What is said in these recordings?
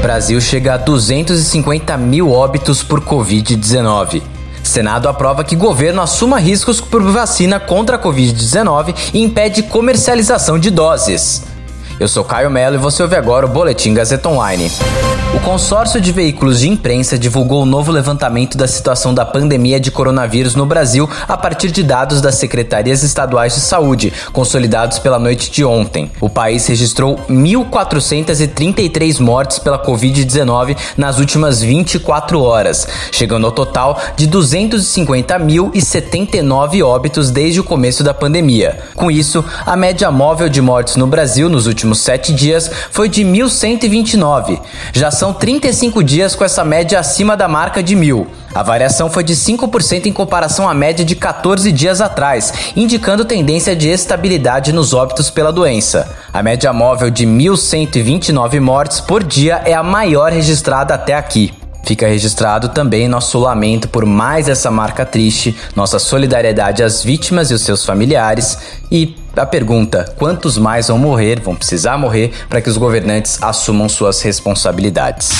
Brasil chega a 250 mil óbitos por Covid-19. Senado aprova que governo assuma riscos por vacina contra a Covid-19 e impede comercialização de doses. Eu sou Caio Melo e você ouve agora o Boletim Gazeta Online. O consórcio de veículos de imprensa divulgou o um novo levantamento da situação da pandemia de coronavírus no Brasil a partir de dados das secretarias estaduais de saúde, consolidados pela noite de ontem. O país registrou 1.433 mortes pela Covid-19 nas últimas 24 horas, chegando ao total de 250.079 óbitos desde o começo da pandemia. Com isso, a média móvel de mortes no Brasil nos últimos sete dias foi de 1.129. Já são 35 dias com essa média acima da marca de mil. A variação foi de 5% em comparação à média de 14 dias atrás, indicando tendência de estabilidade nos óbitos pela doença. A média móvel de 1.129 mortes por dia é a maior registrada até aqui. Fica registrado também nosso lamento por mais essa marca triste, nossa solidariedade às vítimas e os seus familiares e a pergunta: quantos mais vão morrer, vão precisar morrer para que os governantes assumam suas responsabilidades?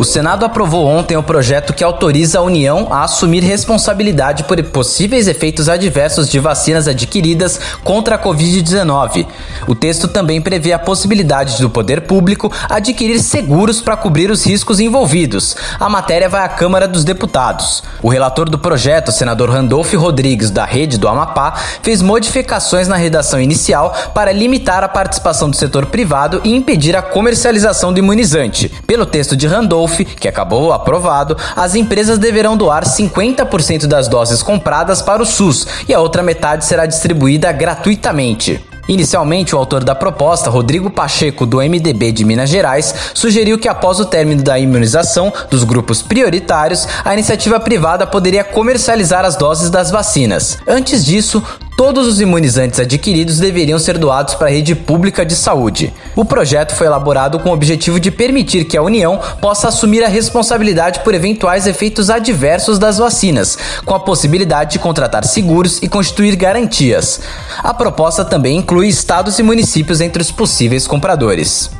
O Senado aprovou ontem o projeto que autoriza a União a assumir responsabilidade por possíveis efeitos adversos de vacinas adquiridas contra a Covid-19. O texto também prevê a possibilidade do poder público adquirir seguros para cobrir os riscos envolvidos. A matéria vai à Câmara dos Deputados. O relator do projeto, senador Randolph Rodrigues, da Rede do Amapá, fez modificações na redação inicial para limitar a participação do setor privado e impedir a comercialização do imunizante. Pelo texto de Randolph, que acabou aprovado, as empresas deverão doar 50% das doses compradas para o SUS e a outra metade será distribuída gratuitamente. Inicialmente, o autor da proposta, Rodrigo Pacheco, do MDB de Minas Gerais, sugeriu que após o término da imunização dos grupos prioritários, a iniciativa privada poderia comercializar as doses das vacinas. Antes disso, todos os imunizantes adquiridos deveriam ser doados para a rede pública de saúde. O projeto foi elaborado com o objetivo de permitir que a União possa assumir a responsabilidade por eventuais efeitos adversos das vacinas, com a possibilidade de contratar seguros e constituir garantias. A proposta também inclui estados e municípios entre os possíveis compradores.